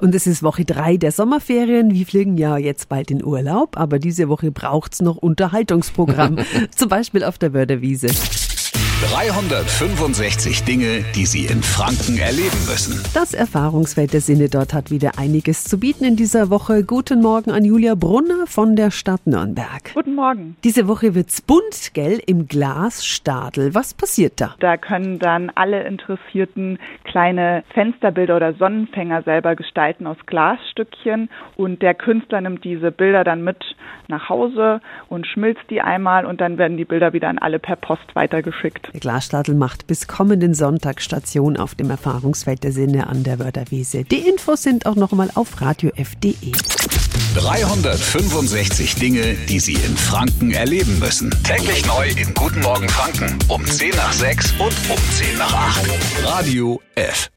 Und es ist Woche drei der Sommerferien. Wir fliegen ja jetzt bald in Urlaub, aber diese Woche braucht's noch Unterhaltungsprogramm. Zum Beispiel auf der Wörterwiese. 365 Dinge, die Sie in Franken erleben müssen. Das Erfahrungsfeld der Sinne dort hat wieder einiges zu bieten in dieser Woche. Guten Morgen an Julia Brunner von der Stadt Nürnberg. Guten Morgen. Diese Woche wird's bunt, gell, im Glasstadel. Was passiert da? Da können dann alle Interessierten kleine Fensterbilder oder Sonnenfänger selber gestalten aus Glasstückchen und der Künstler nimmt diese Bilder dann mit nach Hause und schmilzt die einmal und dann werden die Bilder wieder an alle per Post weitergeschickt. Der Glasstadel macht bis kommenden Sonntag Station auf dem Erfahrungsfeld der Sinne an der Wörterwiese. Die Infos sind auch nochmal auf radiof.de. 365 Dinge, die Sie in Franken erleben müssen. Täglich neu in Guten Morgen Franken um 10 nach 6 und um 10 nach 8. Radio F.